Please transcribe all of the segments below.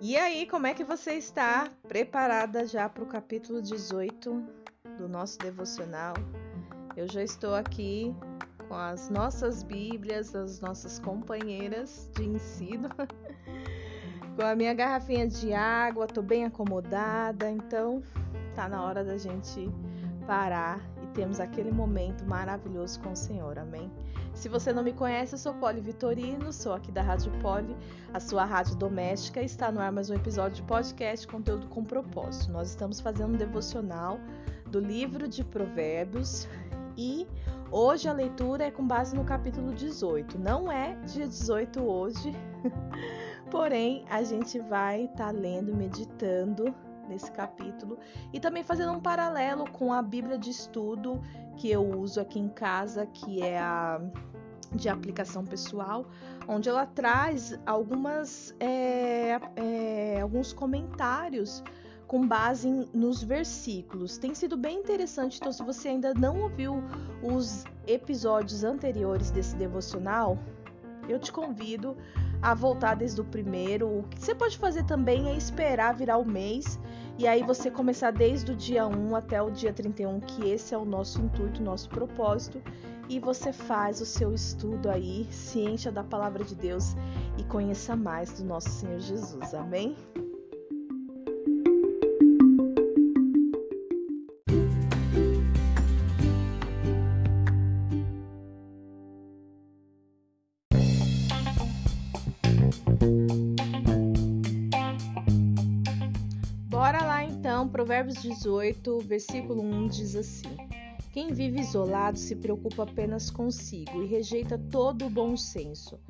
E aí, como é que você está? Preparada já para o capítulo 18 do nosso devocional? Eu já estou aqui com as nossas Bíblias, as nossas companheiras de ensino, com a minha garrafinha de água, tô bem acomodada, então tá na hora da gente parar termos aquele momento maravilhoso com o Senhor, amém? Se você não me conhece, eu sou Poli Vitorino, sou aqui da Rádio Poli, a sua rádio doméstica. Está no ar mais um episódio de podcast Conteúdo com Propósito. Nós estamos fazendo um devocional do livro de Provérbios e hoje a leitura é com base no capítulo 18. Não é dia 18 hoje, porém a gente vai estar tá lendo, meditando nesse capítulo e também fazendo um paralelo com a Bíblia de estudo que eu uso aqui em casa, que é a de aplicação pessoal, onde ela traz algumas é, é, alguns comentários com base em, nos versículos. Tem sido bem interessante, então se você ainda não ouviu os episódios anteriores desse devocional, eu te convido a voltar desde o primeiro. O que você pode fazer também é esperar virar o mês e aí você começar desde o dia 1 até o dia 31, que esse é o nosso intuito, nosso propósito, e você faz o seu estudo aí, se encha da palavra de Deus e conheça mais do nosso Senhor Jesus. Amém? Provérbios 18, versículo 1 diz assim: Quem vive isolado se preocupa apenas consigo e rejeita todo o bom senso.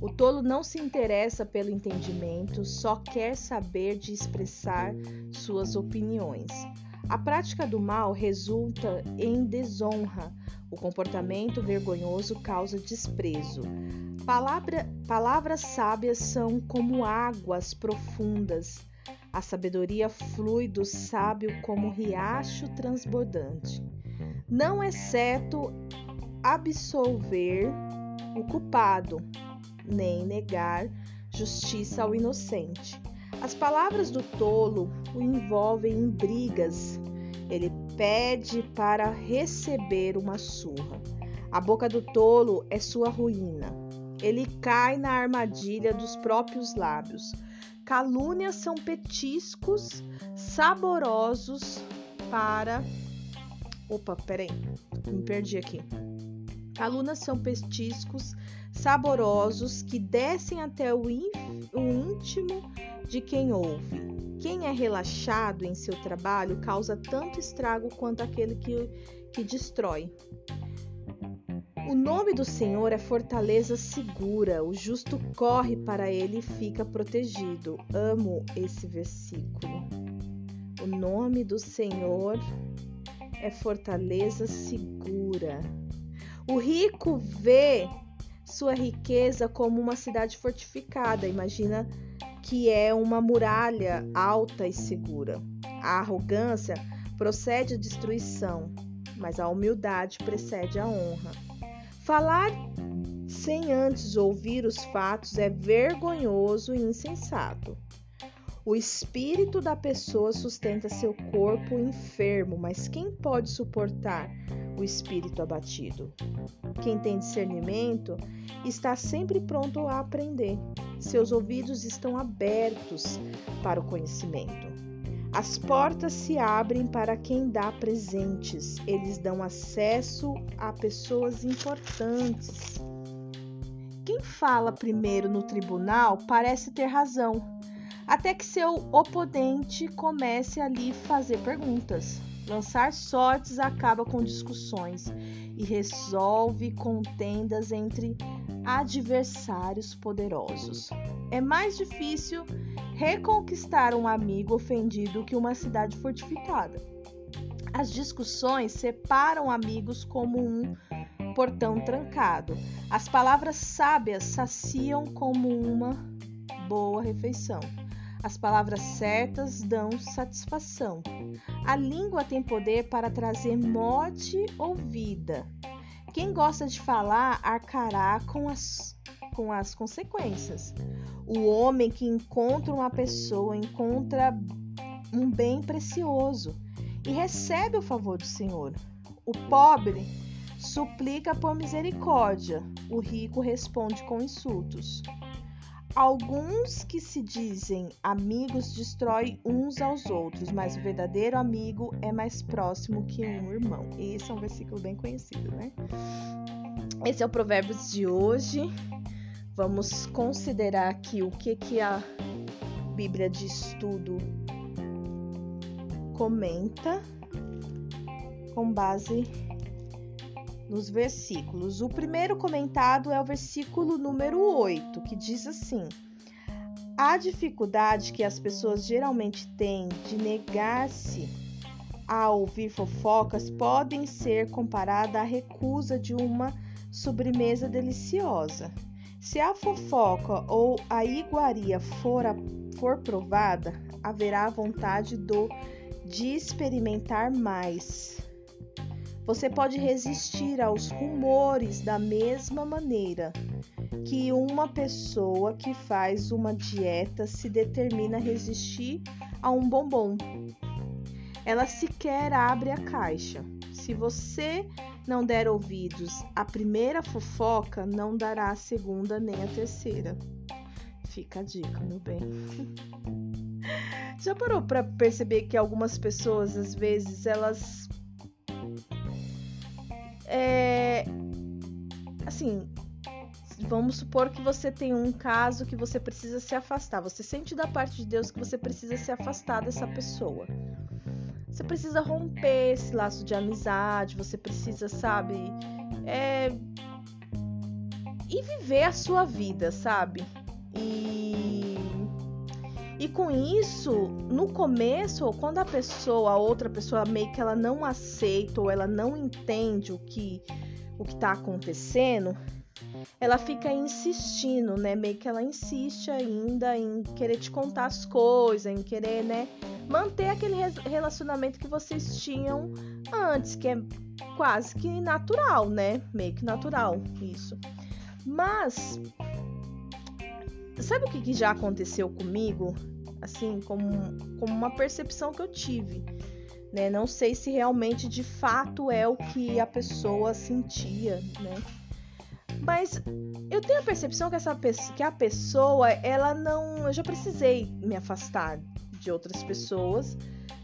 O tolo não se interessa pelo entendimento, só quer saber de expressar suas opiniões. A prática do mal resulta em desonra. O comportamento vergonhoso causa desprezo. Palavra, palavras sábias são como águas profundas a sabedoria flui do sábio como riacho transbordante. Não é certo absolver o culpado, nem negar justiça ao inocente. As palavras do tolo o envolvem em brigas. Ele pede para receber uma surra. A boca do tolo é sua ruína. Ele cai na armadilha dos próprios lábios. Calúnias são petiscos saborosos para. Opa, peraí, me perdi aqui. Calúnias são petiscos saborosos que descem até o, o íntimo de quem ouve. Quem é relaxado em seu trabalho causa tanto estrago quanto aquele que, que destrói. O nome do Senhor é fortaleza segura, o justo corre para ele e fica protegido. Amo esse versículo. O nome do Senhor é fortaleza segura. O rico vê sua riqueza como uma cidade fortificada. Imagina que é uma muralha alta e segura. A arrogância procede à destruição, mas a humildade precede a honra. Falar sem antes ouvir os fatos é vergonhoso e insensato. O espírito da pessoa sustenta seu corpo enfermo, mas quem pode suportar o espírito abatido? Quem tem discernimento está sempre pronto a aprender. Seus ouvidos estão abertos para o conhecimento. As portas se abrem para quem dá presentes, eles dão acesso a pessoas importantes. Quem fala primeiro no tribunal parece ter razão, até que seu oponente comece a lhe fazer perguntas. Lançar sortes acaba com discussões e resolve contendas entre adversários poderosos. É mais difícil reconquistar um amigo ofendido que uma cidade fortificada. As discussões separam amigos como um portão trancado. As palavras sábias saciam como uma boa refeição. As palavras certas dão satisfação. A língua tem poder para trazer morte ou vida. Quem gosta de falar arcará com as, com as consequências. O homem que encontra uma pessoa encontra um bem precioso e recebe o favor do Senhor. O pobre suplica por misericórdia, o rico responde com insultos. Alguns que se dizem amigos destroem uns aos outros, mas o verdadeiro amigo é mais próximo que um irmão. Esse é um versículo bem conhecido, né? Esse é o Provérbios de hoje. Vamos considerar aqui o que, que a Bíblia de Estudo comenta com base nos versículos. O primeiro comentado é o versículo número 8, que diz assim: A dificuldade que as pessoas geralmente têm de negar-se a ouvir fofocas podem ser comparada à recusa de uma sobremesa deliciosa. Se a fofoca ou a iguaria for, a, for provada, haverá vontade do, de experimentar mais. Você pode resistir aos rumores da mesma maneira que uma pessoa que faz uma dieta se determina a resistir a um bombom. Ela sequer abre a caixa. Se você não der ouvidos à primeira fofoca, não dará a segunda nem a terceira. Fica a dica, meu bem. Já parou para perceber que algumas pessoas, às vezes, elas é, assim, vamos supor que você tem um caso que você precisa se afastar. Você sente da parte de Deus que você precisa se afastar dessa pessoa. Você precisa romper esse laço de amizade, você precisa, sabe, é... e viver a sua vida, sabe? E e com isso, no começo, quando a pessoa, a outra pessoa meio que ela não aceita ou ela não entende o que o que tá acontecendo, ela fica insistindo, né? Meio que ela insiste ainda em querer te contar as coisas, em querer, né, manter aquele relacionamento que vocês tinham antes, que é quase que natural, né? Meio que natural isso. Mas sabe o que, que já aconteceu comigo? Assim, como, como uma percepção que eu tive. Né? Não sei se realmente de fato é o que a pessoa sentia, né? Mas eu tenho a percepção que, essa, que a pessoa, ela não. Eu já precisei me afastar de outras pessoas,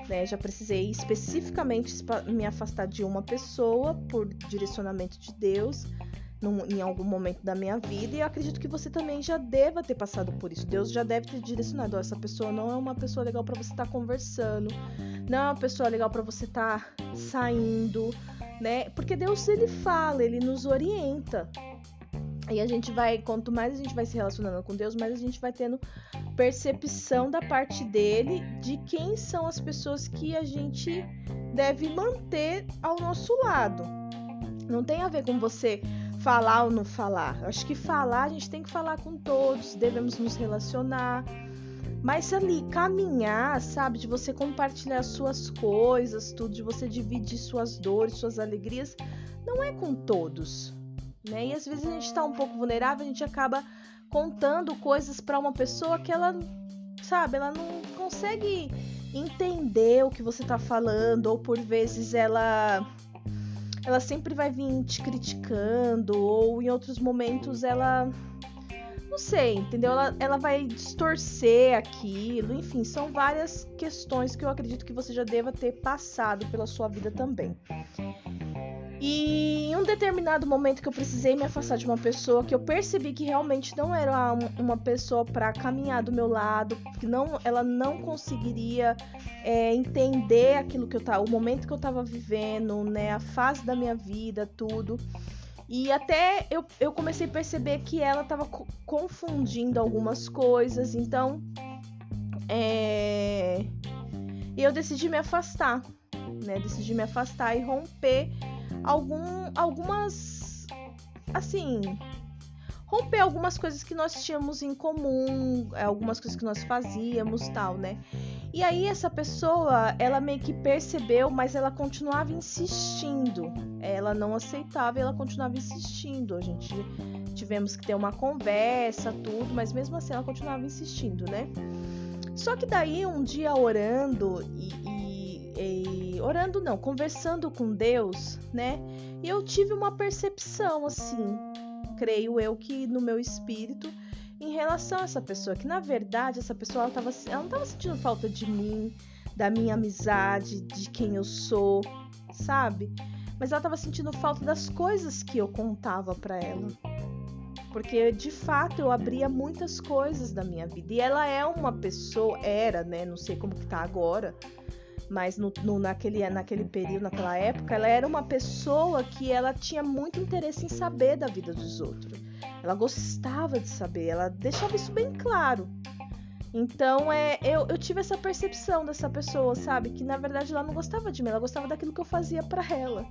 né? Já precisei especificamente me afastar de uma pessoa por direcionamento de Deus num, em algum momento da minha vida e eu acredito que você também já deva ter passado por isso. Deus já deve ter direcionado. essa pessoa não é uma pessoa legal para você estar tá conversando, não é uma pessoa legal para você estar tá saindo, né? Porque Deus ele fala, ele nos orienta. E a gente vai, quanto mais a gente vai se relacionando com Deus, mais a gente vai tendo percepção da parte dele de quem são as pessoas que a gente deve manter ao nosso lado. Não tem a ver com você falar ou não falar. Acho que falar, a gente tem que falar com todos, devemos nos relacionar. Mas ali, caminhar, sabe? De você compartilhar suas coisas, tudo, de você dividir suas dores, suas alegrias, não é com todos, né? E às vezes a gente tá um pouco vulnerável, a gente acaba contando coisas para uma pessoa que ela, sabe, ela não consegue entender o que você tá falando, ou por vezes ela ela sempre vai vir te criticando, ou em outros momentos ela. Não sei, entendeu? Ela, ela vai distorcer aquilo, enfim, são várias questões que eu acredito que você já deva ter passado pela sua vida também. E em um determinado momento que eu precisei me afastar de uma pessoa que eu percebi que realmente não era uma pessoa para caminhar do meu lado, que não, ela não conseguiria é, entender aquilo que eu tava, o momento que eu estava vivendo, né, a fase da minha vida, tudo. E até eu, eu comecei a perceber que ela estava confundindo algumas coisas, então é, eu decidi me afastar, né? Decidi me afastar e romper algum, algumas. Assim. Romper algumas coisas que nós tínhamos em comum, é, algumas coisas que nós fazíamos tal, né? E aí essa pessoa, ela meio que percebeu, mas ela continuava insistindo. Ela não aceitava e ela continuava insistindo. A gente tivemos que ter uma conversa, tudo, mas mesmo assim ela continuava insistindo, né? Só que daí um dia orando e, e, e orando não, conversando com Deus, né? E eu tive uma percepção assim, creio eu que no meu espírito em relação a essa pessoa, que na verdade essa pessoa ela, tava, ela não estava sentindo falta de mim, da minha amizade, de quem eu sou, sabe? Mas ela estava sentindo falta das coisas que eu contava para ela. Porque de fato eu abria muitas coisas da minha vida. E ela é uma pessoa, era, né? Não sei como que tá agora, mas no, no, naquele, naquele período, naquela época, ela era uma pessoa que ela tinha muito interesse em saber da vida dos outros. Ela gostava de saber, ela deixava isso bem claro. Então, é, eu, eu tive essa percepção dessa pessoa, sabe? Que na verdade ela não gostava de mim, ela gostava daquilo que eu fazia para ela.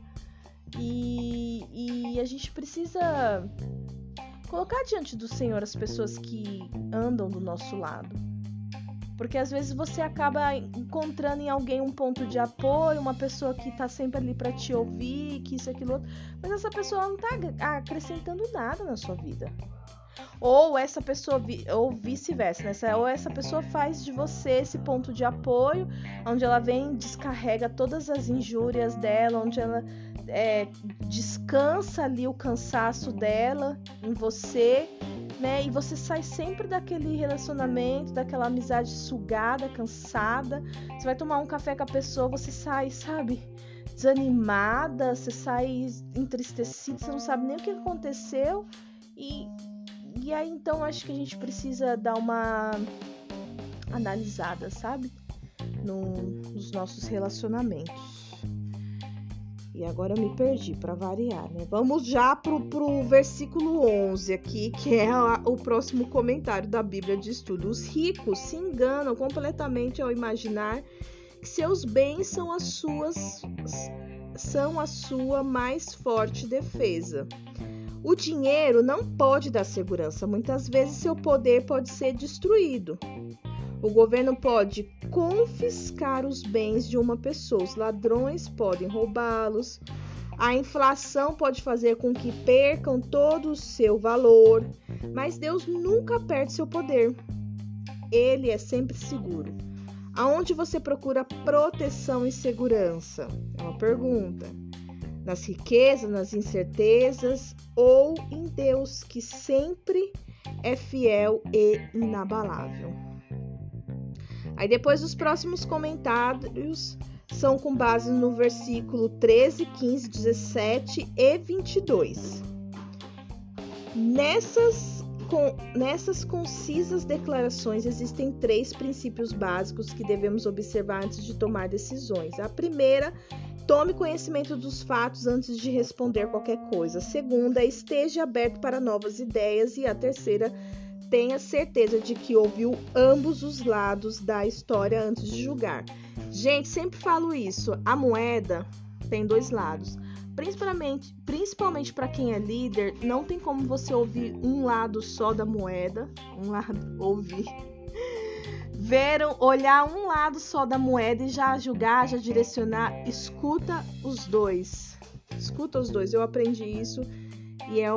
E, e a gente precisa colocar diante do Senhor as pessoas que andam do nosso lado. Porque às vezes você acaba encontrando em alguém um ponto de apoio, uma pessoa que tá sempre ali para te ouvir, que isso, aquilo outro, mas essa pessoa não tá acrescentando nada na sua vida. Ou essa pessoa, ou vice-versa, né? Ou essa pessoa faz de você esse ponto de apoio, onde ela vem, descarrega todas as injúrias dela, onde ela é, descansa ali o cansaço dela em você né? E você sai sempre daquele relacionamento, daquela amizade sugada, cansada. Você vai tomar um café com a pessoa, você sai, sabe? Desanimada, você sai entristecida, você não sabe nem o que aconteceu. E, e aí então acho que a gente precisa dar uma analisada, sabe? No, nos nossos relacionamentos. E agora eu me perdi para variar, né? Vamos já pro, pro versículo 11 aqui, que é a, o próximo comentário da Bíblia de Estudo. Os ricos se enganam completamente ao imaginar que seus bens são as suas são a sua mais forte defesa. O dinheiro não pode dar segurança, muitas vezes seu poder pode ser destruído. O governo pode confiscar os bens de uma pessoa, os ladrões podem roubá-los, a inflação pode fazer com que percam todo o seu valor, mas Deus nunca perde seu poder. Ele é sempre seguro. Aonde você procura proteção e segurança? É uma pergunta. Nas riquezas, nas incertezas ou em Deus que sempre é fiel e inabalável? Aí depois os próximos comentários são com base no versículo 13, 15, 17 e 22. Nessas, com, nessas concisas declarações existem três princípios básicos que devemos observar antes de tomar decisões. A primeira, tome conhecimento dos fatos antes de responder qualquer coisa. A segunda, esteja aberto para novas ideias. E a terceira, tenha certeza de que ouviu ambos os lados da história antes de julgar. Gente, sempre falo isso. A moeda tem dois lados. Principalmente, principalmente para quem é líder, não tem como você ouvir um lado só da moeda, um lado ouvir, ver, olhar um lado só da moeda e já julgar, já direcionar. Escuta os dois. Escuta os dois. Eu aprendi isso e é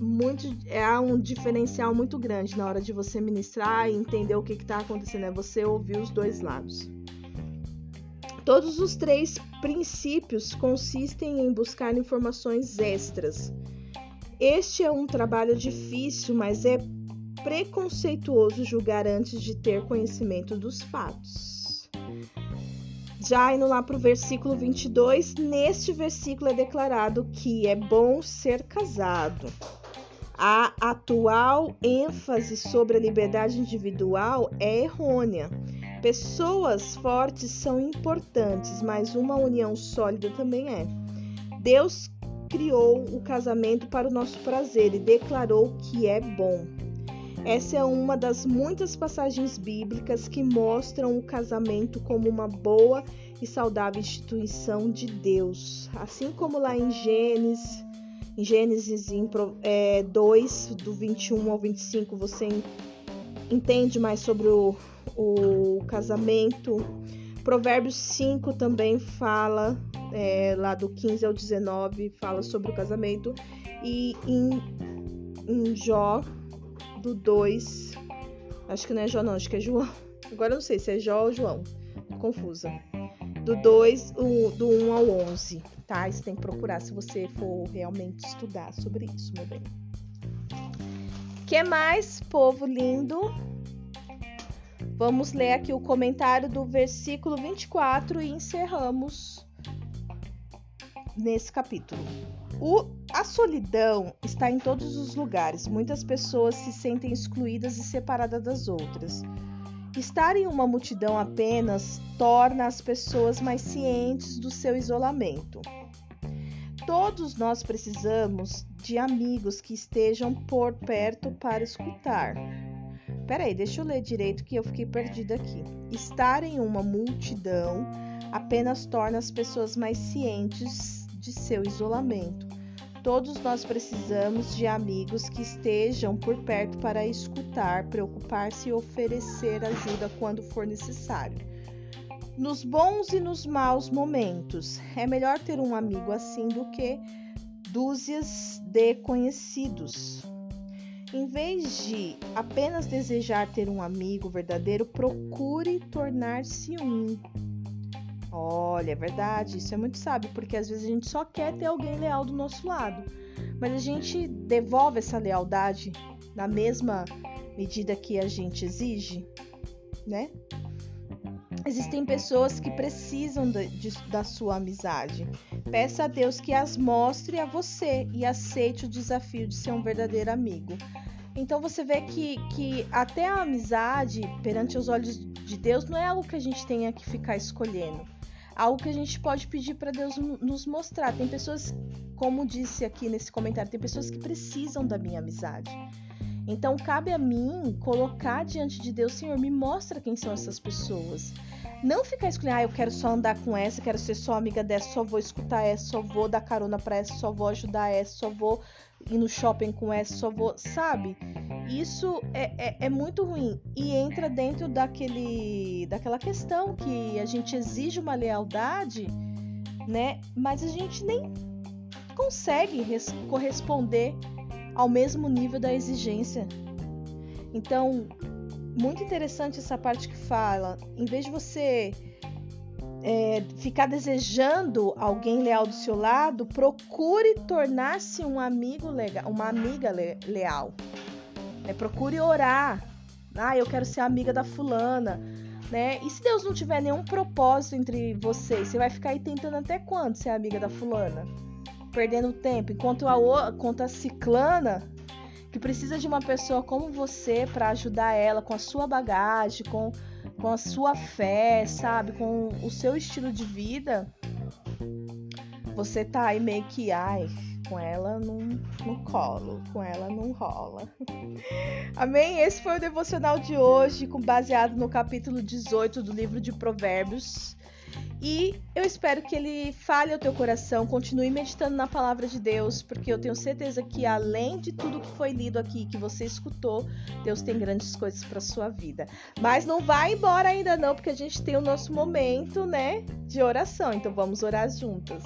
muito é um diferencial muito grande na hora de você ministrar e entender o que está acontecendo, é você ouvir os dois lados. Todos os três princípios consistem em buscar informações extras. Este é um trabalho difícil, mas é preconceituoso julgar antes de ter conhecimento dos fatos. Já indo lá para o versículo 22, neste versículo é declarado que é bom ser casado. A atual ênfase sobre a liberdade individual é errônea. Pessoas fortes são importantes, mas uma união sólida também é. Deus criou o casamento para o nosso prazer e declarou que é bom. Essa é uma das muitas passagens bíblicas que mostram o casamento como uma boa e saudável instituição de Deus. Assim como lá em Gênesis em Gênesis em, é, 2, do 21 ao 25, você entende mais sobre o, o casamento. Provérbios 5 também fala, é, lá do 15 ao 19, fala sobre o casamento. E em, em Jó, do 2, acho que não é Jó, não, acho que é João. Agora eu não sei se é Jó ou João, confusa. Do 2, do 1 ao 11, tá? Você tem que procurar se você for realmente estudar sobre isso, meu bem. que mais, povo lindo? Vamos ler aqui o comentário do versículo 24 e encerramos nesse capítulo. O, a solidão está em todos os lugares. Muitas pessoas se sentem excluídas e separadas das outras. Estar em uma multidão apenas torna as pessoas mais cientes do seu isolamento. Todos nós precisamos de amigos que estejam por perto para escutar. Peraí, deixa eu ler direito que eu fiquei perdida aqui. Estar em uma multidão apenas torna as pessoas mais cientes de seu isolamento. Todos nós precisamos de amigos que estejam por perto para escutar, preocupar-se e oferecer ajuda quando for necessário. Nos bons e nos maus momentos, é melhor ter um amigo assim do que dúzias de conhecidos. Em vez de apenas desejar ter um amigo verdadeiro, procure tornar-se um. Olha, é verdade, isso é muito sábio, porque às vezes a gente só quer ter alguém leal do nosso lado, mas a gente devolve essa lealdade na mesma medida que a gente exige, né? Existem pessoas que precisam de, de, da sua amizade. Peça a Deus que as mostre a você e aceite o desafio de ser um verdadeiro amigo. Então você vê que, que até a amizade perante os olhos de Deus não é algo que a gente tenha que ficar escolhendo. Algo que a gente pode pedir para Deus nos mostrar. Tem pessoas, como disse aqui nesse comentário, tem pessoas que precisam da minha amizade. Então cabe a mim colocar diante de Deus, Senhor, me mostra quem são essas pessoas. Não ficar escolhendo, ah, eu quero só andar com essa, quero ser só amiga dessa, só vou escutar essa, só vou dar carona para essa, só vou ajudar essa, só vou ir no shopping com essa, só vou. Sabe? Isso é, é, é, muito ruim. E entra dentro daquele, daquela questão que a gente exige uma lealdade, né? Mas a gente nem consegue corresponder ao mesmo nível da exigência. Então, muito interessante essa parte que fala, em vez de você é, ficar desejando alguém leal do seu lado, procure tornar-se um amigo legal, uma amiga le leal. É, procure orar. Ah, eu quero ser amiga da fulana. Né? E se Deus não tiver nenhum propósito entre vocês, você vai ficar aí tentando até quando ser amiga da fulana? Perdendo tempo. Enquanto a, enquanto a ciclana, que precisa de uma pessoa como você para ajudar ela com a sua bagagem, com com a sua fé, sabe? Com o seu estilo de vida, você tá aí meio que, ai, com ela não, não colo, com ela não rola. Amém? Esse foi o devocional de hoje, com baseado no capítulo 18 do livro de Provérbios. E eu espero que ele fale ao teu coração, continue meditando na palavra de Deus, porque eu tenho certeza que além de tudo que foi lido aqui, que você escutou, Deus tem grandes coisas para sua vida. Mas não vai embora ainda não, porque a gente tem o nosso momento, né, de oração. Então vamos orar juntas.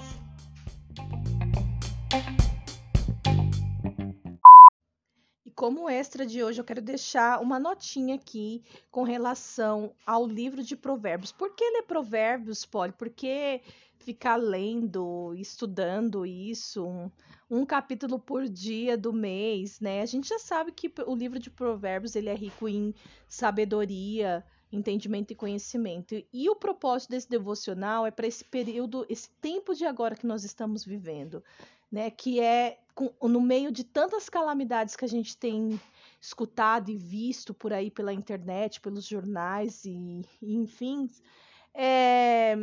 Como extra de hoje, eu quero deixar uma notinha aqui com relação ao livro de Provérbios. Por que ler Provérbios, Polly? Por que ficar lendo, estudando isso, um, um, capítulo por dia do mês, né? A gente já sabe que o livro de Provérbios ele é rico em sabedoria, entendimento e conhecimento. E o propósito desse devocional é para esse período, esse tempo de agora que nós estamos vivendo, né? Que é no meio de tantas calamidades que a gente tem escutado e visto por aí pela internet, pelos jornais e, e enfim, é,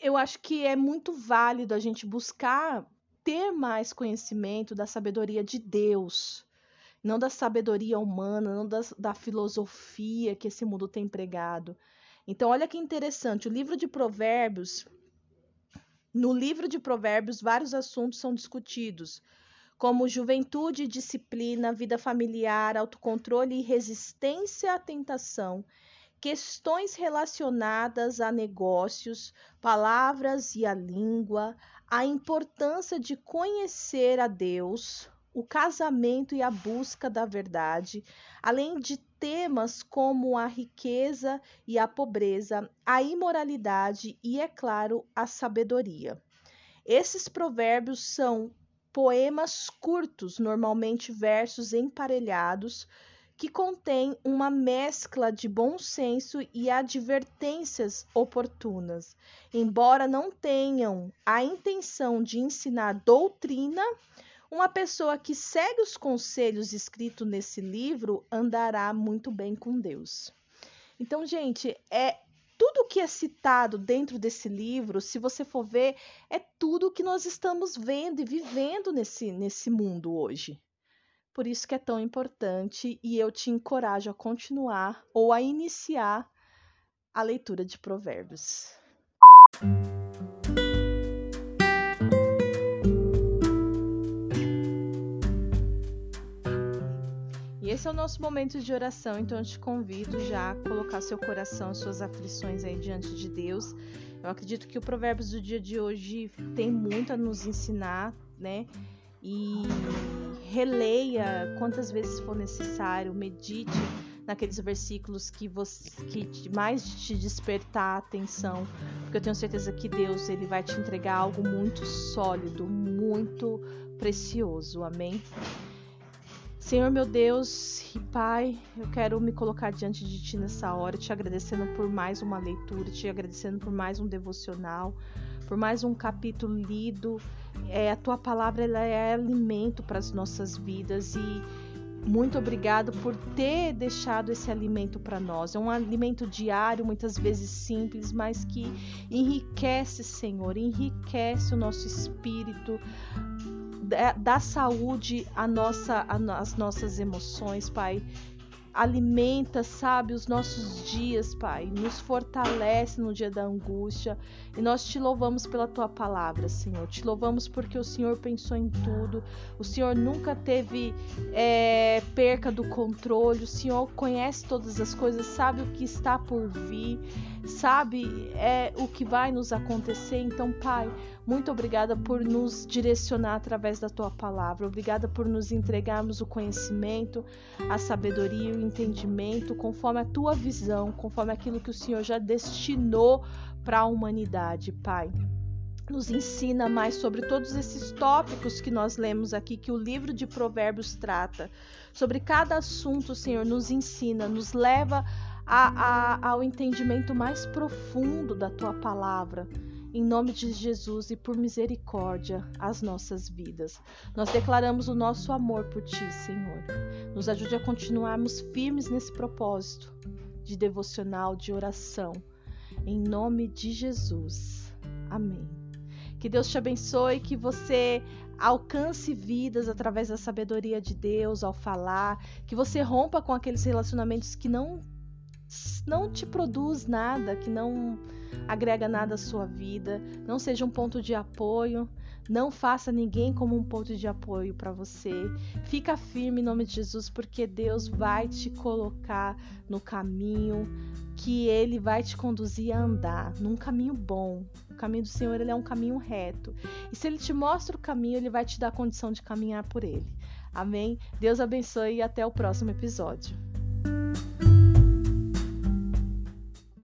eu acho que é muito válido a gente buscar ter mais conhecimento da sabedoria de Deus, não da sabedoria humana, não da, da filosofia que esse mundo tem pregado. Então, olha que interessante, o livro de Provérbios, no livro de Provérbios, vários assuntos são discutidos como juventude, disciplina, vida familiar, autocontrole e resistência à tentação, questões relacionadas a negócios, palavras e a língua, a importância de conhecer a Deus, o casamento e a busca da verdade, além de temas como a riqueza e a pobreza, a imoralidade e, é claro, a sabedoria. Esses provérbios são poemas curtos, normalmente versos emparelhados, que contêm uma mescla de bom senso e advertências oportunas. Embora não tenham a intenção de ensinar doutrina, uma pessoa que segue os conselhos escritos nesse livro andará muito bem com Deus. Então, gente, é tudo que é citado dentro desse livro, se você for ver, é tudo que nós estamos vendo e vivendo nesse, nesse mundo hoje. Por isso que é tão importante e eu te encorajo a continuar ou a iniciar a leitura de Provérbios. Esse é o nosso momento de oração, então eu te convido já a colocar seu coração, suas aflições aí diante de Deus. Eu acredito que o Provérbios do dia de hoje tem muito a nos ensinar, né? E releia quantas vezes for necessário, medite naqueles versículos que você que mais te despertar a atenção, porque eu tenho certeza que Deus ele vai te entregar algo muito sólido, muito precioso. Amém. Senhor meu Deus e Pai, eu quero me colocar diante de Ti nessa hora, te agradecendo por mais uma leitura, te agradecendo por mais um devocional, por mais um capítulo lido. É, a Tua palavra ela é alimento para as nossas vidas e muito obrigado por ter deixado esse alimento para nós. É um alimento diário, muitas vezes simples, mas que enriquece, Senhor, enriquece o nosso espírito, dá saúde nossa, às nossas emoções, Pai. Alimenta, sabe, os nossos dias, Pai. Nos fortalece no dia da angústia. E nós te louvamos pela tua palavra, Senhor. Te louvamos porque o Senhor pensou em tudo. O Senhor nunca teve é, perca do controle. O Senhor conhece todas as coisas, sabe o que está por vir, sabe é, o que vai nos acontecer. Então, Pai, muito obrigada por nos direcionar através da tua palavra. Obrigada por nos entregarmos o conhecimento, a sabedoria e o entendimento conforme a tua visão, conforme aquilo que o Senhor já destinou para a humanidade, Pai nos ensina mais sobre todos esses tópicos que nós lemos aqui, que o livro de Provérbios trata. Sobre cada assunto, Senhor, nos ensina, nos leva a, a, ao entendimento mais profundo da tua palavra em nome de Jesus e por misericórdia, as nossas vidas. Nós declaramos o nosso amor por Ti, Senhor. Nos ajude a continuarmos firmes nesse propósito de devocional, de oração. Em nome de Jesus. Amém. Que Deus te abençoe, que você alcance vidas através da sabedoria de Deus ao falar, que você rompa com aqueles relacionamentos que não não te produz nada, que não agrega nada à sua vida, não seja um ponto de apoio, não faça ninguém como um ponto de apoio para você. Fica firme em nome de Jesus, porque Deus vai te colocar no caminho que ele vai te conduzir a andar, num caminho bom. O caminho do Senhor ele é um caminho reto. E se ele te mostra o caminho, ele vai te dar condição de caminhar por ele. Amém? Deus abençoe e até o próximo episódio.